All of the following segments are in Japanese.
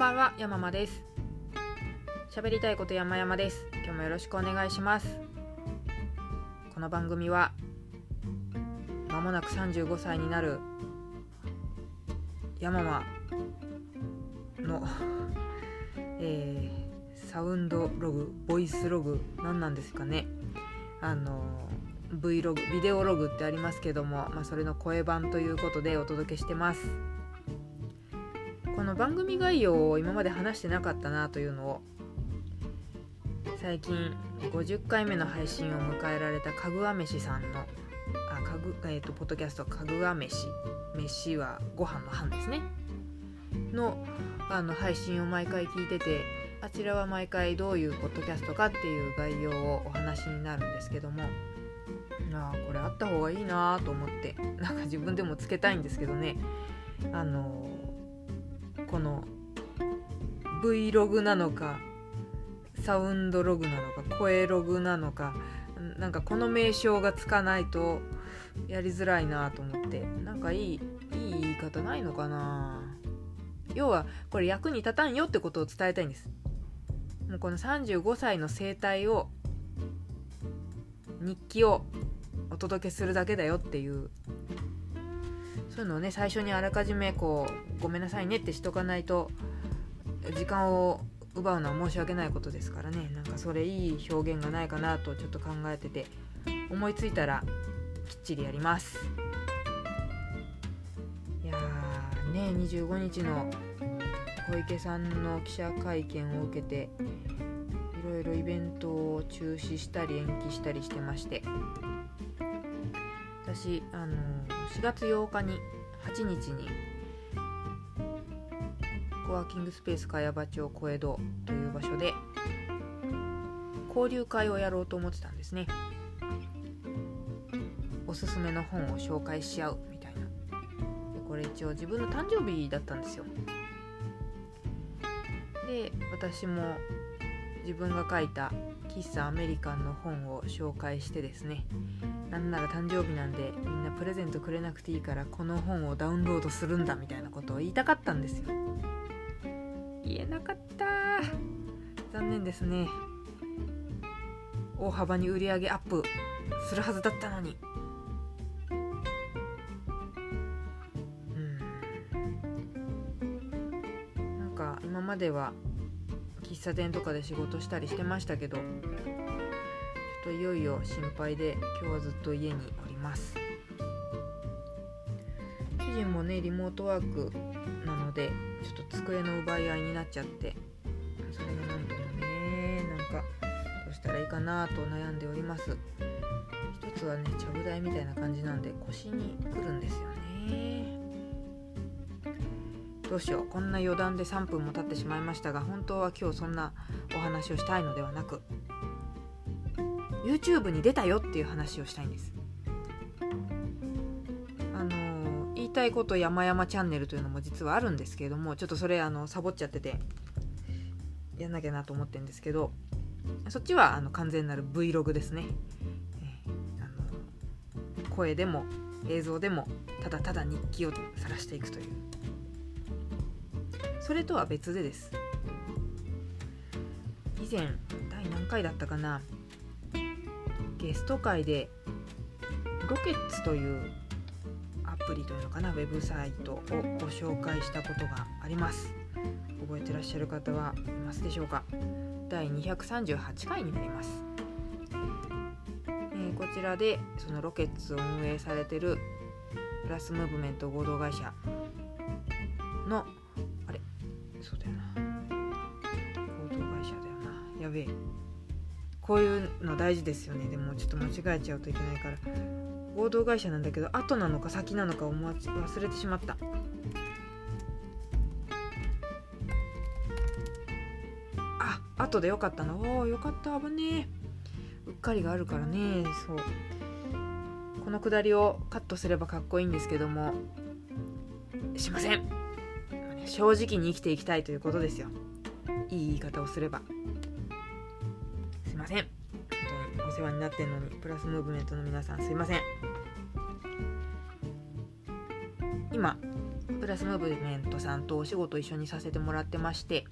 ばんは、山間です。喋りたいこと山々です。今日もよろしくお願いします。この番組は、まもなく35歳になる山間の、えーサウンドログ、ボイスログ、何なんですかね。あの Vlog、ビデオログってありますけども、まあ、それの声版ということでお届けしてます。この番組概要を今まで話してなかったなというのを最近50回目の配信を迎えられたかぐわ飯さんのあかぐ、えー、とポッドキャストかぐわ飯。飯はご飯の飯ですね。のあの配信を毎回聞いててあちらは毎回どういうポッドキャストかっていう概要をお話になるんですけどもあこれあった方がいいなと思ってなんか自分でもつけたいんですけどね。あのこの Vlog なのかサウンドログなのか声ログなのかなんかこの名称がつかないとやりづらいなと思って。なんかいいいい言い方ないのかな。要はこれ役に立たんよってことを伝えたいんです。もうこの35歳の生態を日記をお届けするだけだよっていうそういうのをね最初にあらかじめこうごめんなさいねってしとかないと時間を奪うのは申し訳ないことですからね。なんかそれいい表現がないかなとちょっと考えてて思いついたらきっちりやります。いやーね25日の小池さんの記者会見を受けていろいろイベントを中止したり延期したりしてまして。私あの4月8日に8日にコワーキングスペース茅場町小江戸という場所で交流会をやろうと思ってたんですね。おすすめの本を紹介し合うみたいな。でこれ一応自分の誕生日だったんですよ。で私も自分が書いた喫茶アメリカンの本を紹介してですねなんなら誕生日なんでみんなプレゼントくれなくていいからこの本をダウンロードするんだみたいなことを言いたかったんですよ。言えなかった。残念ですね。大幅に売り上げアップするはずだったのに。うん。なんか今までは喫茶店とかで仕事したりしてましたけどちょっといよいよ心配で今日はずっと家におります。主人もねリモートワークなのでちょっと机の奪い合いになっちゃってそれがなんともねなんかどうしたらいいかなと悩んでおります。一つはねちゃぶ台みたいな感じなんで腰にくるんですよね。どうしよう。こんな余談で3分も経ってしまいましたが本当は今日そんなお話をしたいのではなく YouTube に出たよっていう話をしたいんです。あの言いたいこと山々チャンネルというのも実はあるんですけれどもちょっとそれあのサボっちゃっててやんなきゃなと思ってるんですけどそっちはあの完全なる Vlog ですね、えーあの声でも映像でもただただ日記を晒していくという。それとは別でです。以前第何回だったかな。ゲスト会でロケッツというアプリというのかな。ウェブサイトをご紹介したことがあります。覚えてらっしゃる方はいますでしょうか。第238回になります、えーこちらでそのロケッツを運営されてるプラスムーブメント合同会社のべえこういうの大事ですよね。でもちょっと間違えちゃうといけないから。合同会社なんだけど後なのか先なのか思わ忘れてしまった。あ後でよかったな。おーよかった危ねえ。うっかりがあるからね。そう。このくだりをカットすればかっこいいんですけども。しません。正直に生きていきたいということですよ。いい言い方をすれば。ません。本当にお世話になってんのにプラスムーブメントの皆さんすいません。今プラスムーブメントさんとお仕事一緒にさせてもらってまして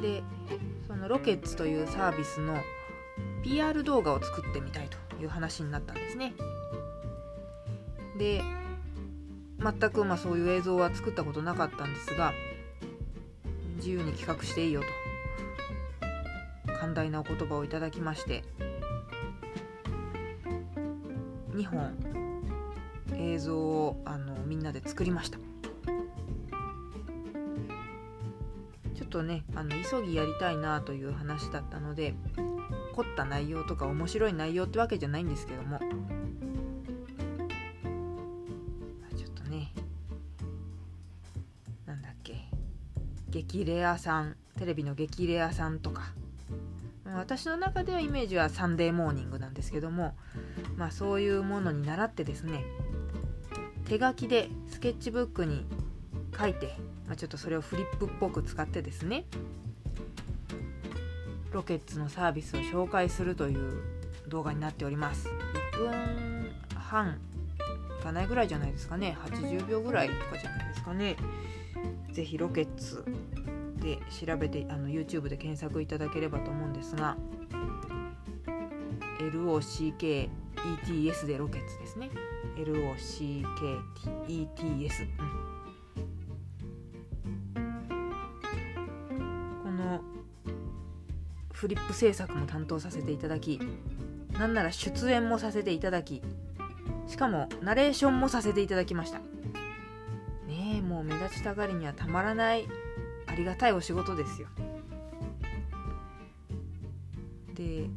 でそのロケッツというサービスの PR 動画を作ってみたいという話になったんですね。で全くまあそういう映像は作ったことなかったんですが自由に企画していいよと。寛大なお言葉をいただきまして2本映像をあのみんなで作りました。ちょっとねあの急ぎやりたいなという話だったので凝った内容とか面白い内容ってわけじゃないんですけどもちょっとねなんだっけ激レアさんテレビの激レアさんとか私の中ではイメージはサンデーモーニングなんですけどもまあそういうものに倣ってですね手書きでスケッチブックに書いて、まあ、ちょっとそれをフリップっぽく使ってですねロケッツのサービスを紹介するという動画になっております。1分半いかないぐらいじゃないですかね。80秒ぐらいとかじゃないですかね。是非ロケッツで調べてあの YouTube で検索いただければと思うんですが LOCKETS でロケッツですね。LOCKETS、うん、このフリップ制作も担当させていただきなんなら出演もさせていただきしかもナレーションもさせていただきました。ねえもう目立ちたがりにはたまらないありがたいお仕事ですよ。できっ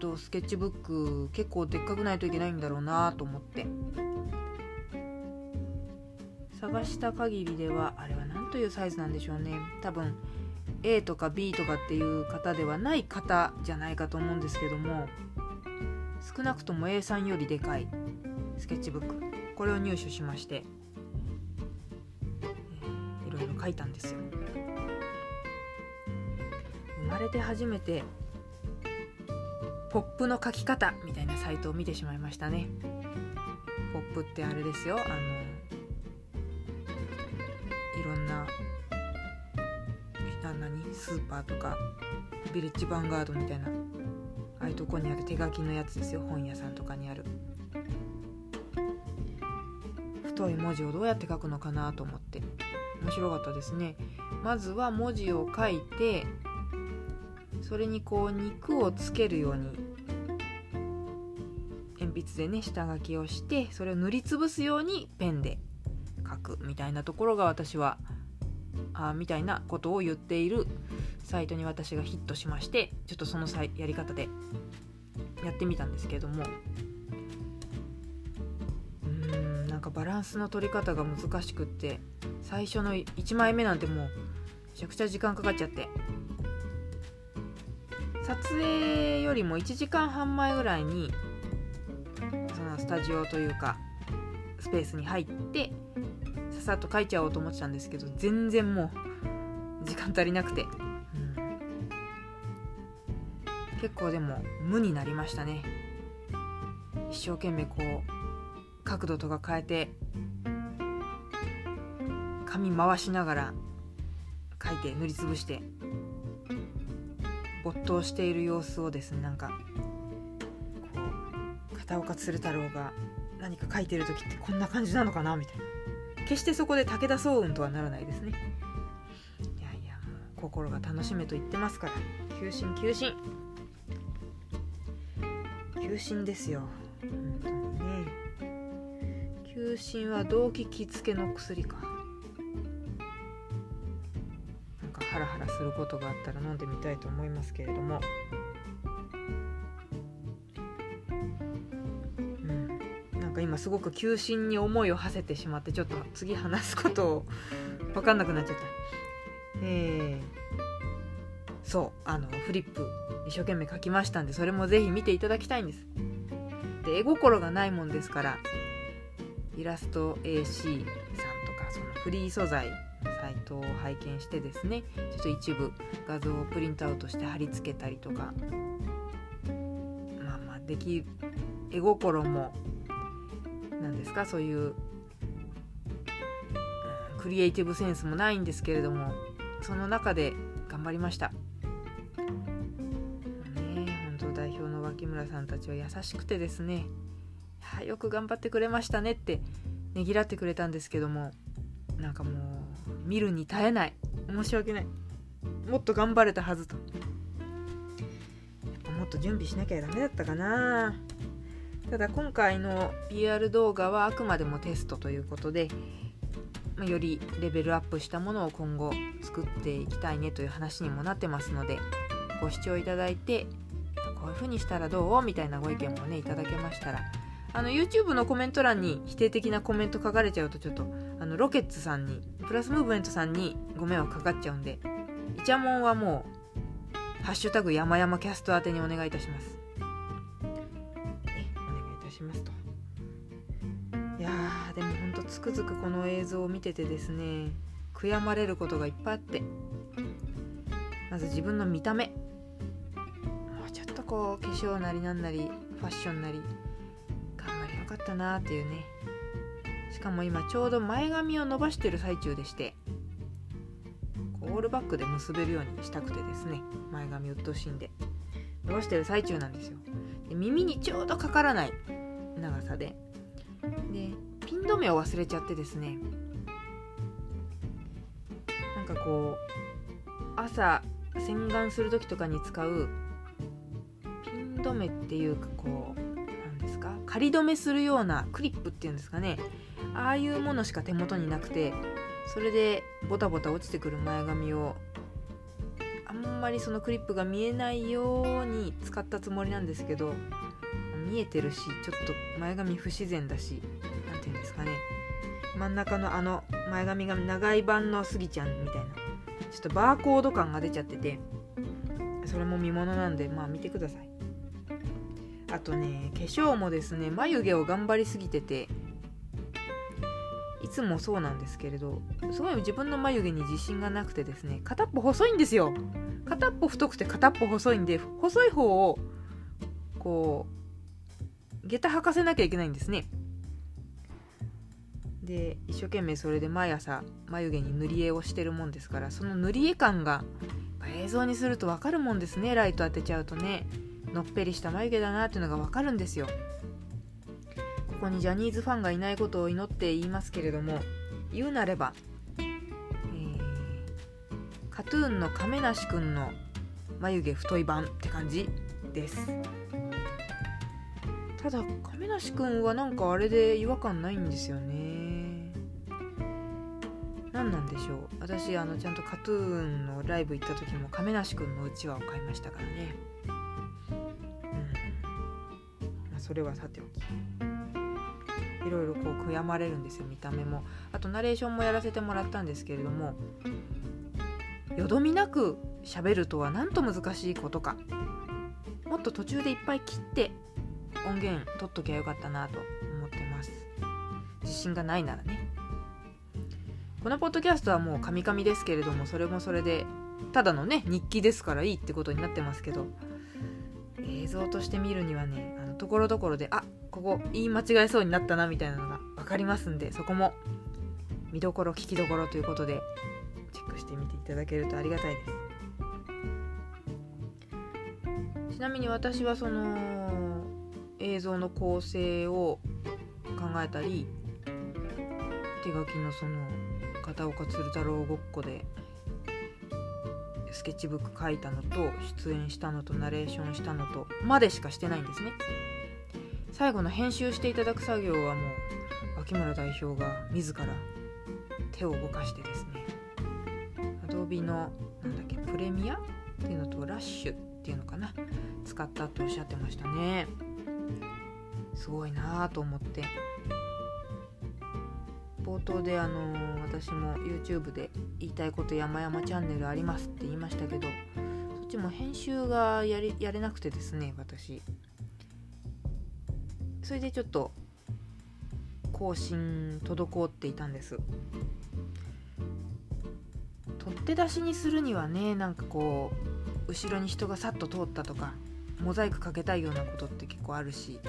とスケッチブック結構でっかくないといけないんだろうなと思って。探した限りではあれは何というサイズなんでしょうね。多分 A とか B とかっていう方ではない方じゃないかと思うんですけども少なくとも A3 よりでかいスケッチブック。これを入手しまして、書いたんですよ。生まれて初めてポップの書き方みたいなサイトを見てしまいましたね。ポップってあれですよ。あのいろんな何？スーパーとかビレッジヴァンガードみたいなああいうとこにある手書きのやつですよ。本屋さんとかにある。太い文字をどうやって書くのかなと思って。面白かったですね。まずは文字を書いてそれにこう肉をつけるように鉛筆でね下書きをしてそれを塗りつぶすようにペンで書くみたいなところが私はあみたいなことを言っているサイトに私がヒットしましてちょっとそのやり方でやってみたんですけれども。うーんなんかバランスの取り方が難しくって最初の1枚目なんてもうめちゃくちゃ時間かかっちゃって。撮影よりも1時間半前ぐらいにそのスタジオというかスペースに入ってささっと書いちゃおうと思ってたんですけど全然もう時間足りなくて、うん、結構でも無になりましたね。一生懸命こう角度とか変えて紙回しながら書いて塗りつぶして没頭している様子をですねなんかこう片岡鶴太郎が何か書いてる時ってこんな感じなのかなみたいな。決してそこで武田壮雲とはならないですね。いやいやもう心が楽しめと言ってますから。求心求心求心ですよ。本当にね。求心は動機着付けの薬か。ハラハラすることがあったら飲んでみたいと思いますけれども、うん、なんか今すごく求心に思いを馳せてしまってちょっと次話すことを分かんなくなっちゃった。えー、そうあのフリップ一生懸命書きましたんでそれもぜひ見ていただきたいんです。で絵心がないもんですからイラスト AC さんとかそのフリー素材サイトを拝見してですねちょっと一部画像をプリントアウトして貼り付けたりとかまあまあでき絵心も何ですかそういうクリエイティブセンスもないんですけれどもその中で頑張りました。ね本当代表の脇村さんたちは優しくてですねよく頑張ってくれましたねってねぎらってくれたんですけどもなんかもう見るに耐えない。申し訳ない。もっと頑張れたはずと。もっと準備しなきゃダメだったかな。ただ今回の PR 動画はあくまでもテストということで、まよりレベルアップしたものを今後作っていきたいねという話にもなってますのでご視聴いただいてこういう風にしたらどう？みたいなご意見もねいただけましたらあの YouTube のコメント欄に否定的なコメント書かれちゃうとちょっとあのロケッツさんにプラスムーブメントさんにご迷惑かかっちゃうんでイチャモンはもう「ハッシュタグ山々キャスト」宛てにお願いいたします。お願いいたしますと。いやでもほんとつくづくこの映像を見ててですね悔やまれることがいっぱいあってまず自分の見た目もうちょっとこう化粧なりなんなりファッションなり頑張りよかったなーっていうねかも今ちょうど前髪を伸ばしてる最中でしてオールバックで結べるようにしたくてですね前髪うっとしいんで伸ばしてる最中なんですよ。で耳にちょうどかからない長さで。でピン止めを忘れちゃってですねなんかこう朝洗顔する時とかに使うピン止めっていうかこう何ですか仮止めするようなクリップっていうんですかねああいうものしか手元になくてそれでボタボタ落ちてくる前髪をあんまりそのクリップが見えないように使ったつもりなんですけど見えてるしちょっと前髪不自然だし何て言うんですかね。真ん中のあの前髪が長い版のスギちゃんみたいなちょっとバーコード感が出ちゃっててそれも見ものなんでまあ見てください。あとね化粧もですね眉毛を頑張りすぎててつもそうなんですけれどすごい自分の眉毛に自信がなくてですね片っぽ細いんですよ。片っぽ太くて片っぽ細いんで細い方をこう下駄履かせなきゃいけないんですね。で一生懸命それで毎朝眉毛に塗り絵をしてるもんですからその塗り絵感が映像にすると分かるもんですね。ライト当てちゃうとねのっぺりした眉毛だなっていうのが分かるんですよ。こにジャニーズファンがいないことを祈って言いますけれども言うなれば、えー、カトゥーンの亀梨くんの眉毛太い版って感じです。ただ亀梨くんはなんかあれで違和感ないんですよね。何なんでしょう。私あのちゃんと KAT−TUN のライブ行った時も亀梨くんのうちわを買いましたからね。うん。それはさておき。いろいろこう悔やまれるんですよ見た目も。あとナレーションもやらせてもらったんですけれどもよどみなく喋るとはなんと難しいことか。もっと途中でいっぱい切って音源取っときゃよかったなと思ってます。自信がないならね。このポッドキャストはもうカミカミですけれどもそれもそれでただのね日記ですからいいってことになってますけど映像として見るにはねあのところどころであここ言い間違えそうになったなみたいなのが分かりますんでそこも見どころ聞きどころということでチェックしてみていただけるとありがたいです。ちなみに私はその映像の構成を考えたり手書きのその片岡鶴太郎ごっこでスケッチブック書いたのと出演したのとナレーションしたのとまでしかしてないんですね。最後の編集していただく作業はもう脇村代表が自ら手を動かしてですね。Adobe のなんだっけプレミアっていうのとラッシュっていうのかな。使ったとおっしゃってましたね。すごいなと思って。冒頭であのー、私も YouTube で言いたいこと山々チャンネルありますって言いましたけどそっちも編集がやりやれなくてですね私。それでちょっと更新滞っていたんです。取って出しにするにはねなんかこう後ろに人がさっと通ったとかモザイクかけたいようなことって結構あるし、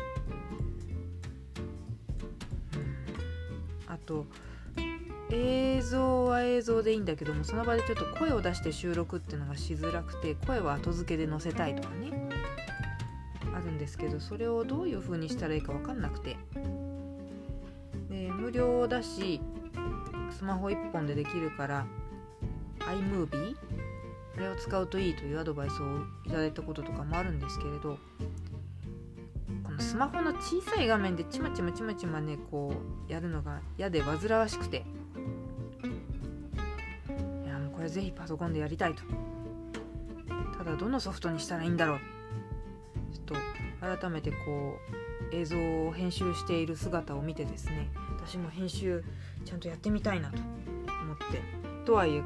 うん、あと映像は映像でいいんだけどもその場でちょっと声を出して収録っていうのがしづらくて声は後付けで載せたいとかね。ですけどそれをどういう風にしたらいいか分かんなくて。で無料だしスマホ1本でできるから iMovie あれを使うといいというアドバイスをいただいたこととかもあるんですけれどこのスマホの小さい画面でちまちまちまちまねこうやるのが嫌で煩わしくて。いやもうこれぜひパソコンでやりたいと。ただどのソフトにしたらいいんだろう。改めてこう映像を編集している姿を見てですね私も編集ちゃんとやってみたいなと思ってとはいえこ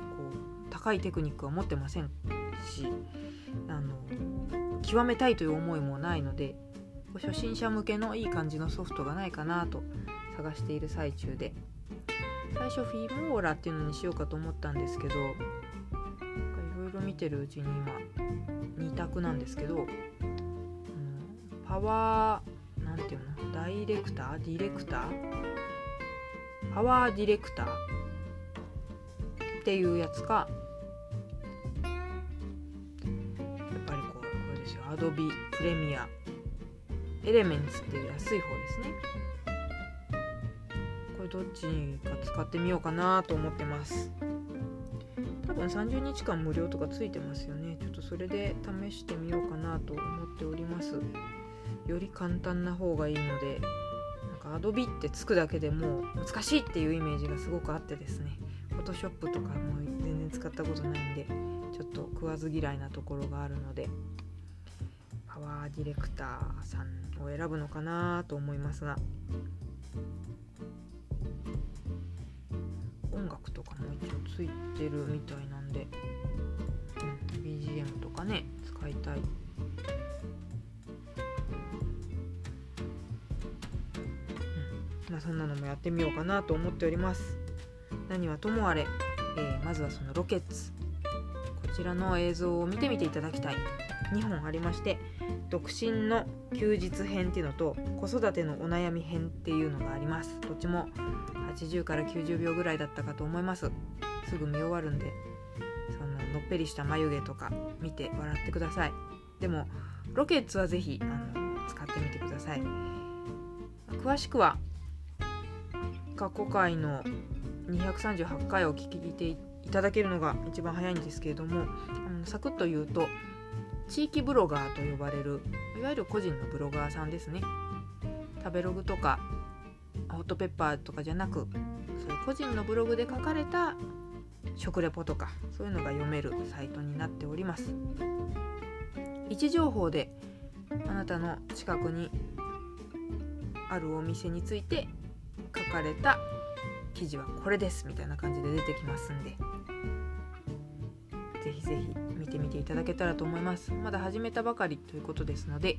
う高いテクニックは持ってませんしあの極めたいという思いもないので初心者向けのいい感じのソフトがないかなと探している最中で最初フィモーラっていうのにしようかと思ったんですけどいろいろ見てるうちに今2択なんですけど、パワーなんていうのダイレクターディレクター PowerDirector っていうやつかやっぱりこうこれですよ Adobe Premiere Elements っていう安い方ですね。これどっちか使ってみようかなと思ってます。多分30日間無料とかついてますよね。ちょっとそれで試してみようかなと思っております。より簡単な方がいいのでなんか Adobe ってつくだけでも難しいっていうイメージがすごくあってですね。Photoshop とかも全然使ったことないんでちょっと食わず嫌いなところがあるので PowerDirector さんを選ぶのかなと思いますが音楽とかも一応ついてるみたいなんで、うん、BGM とかね使いたい。まあ、そんなのもやってみようかなと思っております。何はともあれ、えー、まずはそのロケッツ。こちらの映像を見てみていただきたい。2本ありまして独身の休日編っていうのと子育てのお悩み編っていうのがあります。どっちも80から90秒ぐらいだったかと思います。すぐ見終わるんでそののっぺりした眉毛とか見て笑ってください。でもロケッツはぜひあの使ってみてください。詳しくは過去回の238回を聞いていただけるのが一番早いんですけれどもあのサクッと言うと地域ブロガーと呼ばれるいわゆる個人のブロガーさんですね。食べログとかホットペッパーとかじゃなくそういう個人のブログで書かれた食レポとかそういうのが読めるサイトになっております。位置情報であなたの近くにあるお店についてかれた記事はこれですみたいな感じで出てきますんでぜひぜひ見てみていただけたらと思います。まだ始めたばかりということですので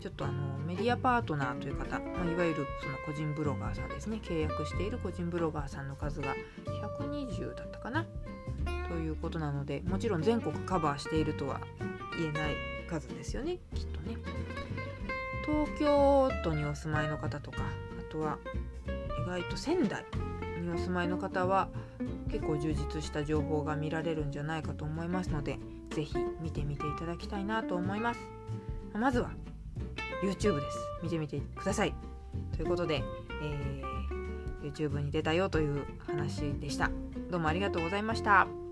ちょっとあのメディアパートナーという方、まあ、いわゆるその個人ブロガーさんですね。契約している個人ブロガーさんの数が120だったかな？ということなのでもちろん全国カバーしているとは言えない数ですよね。きっとね。東京都にお住まいの方とかあとは意外と仙台にお住まいの方は結構充実した情報が見られるんじゃないかと思いますので是非見てみていただきたいなと思います。まずは YouTube です。見てみてください。ということで、えー、YouTube に出たよという話でした。どうもありがとうございました。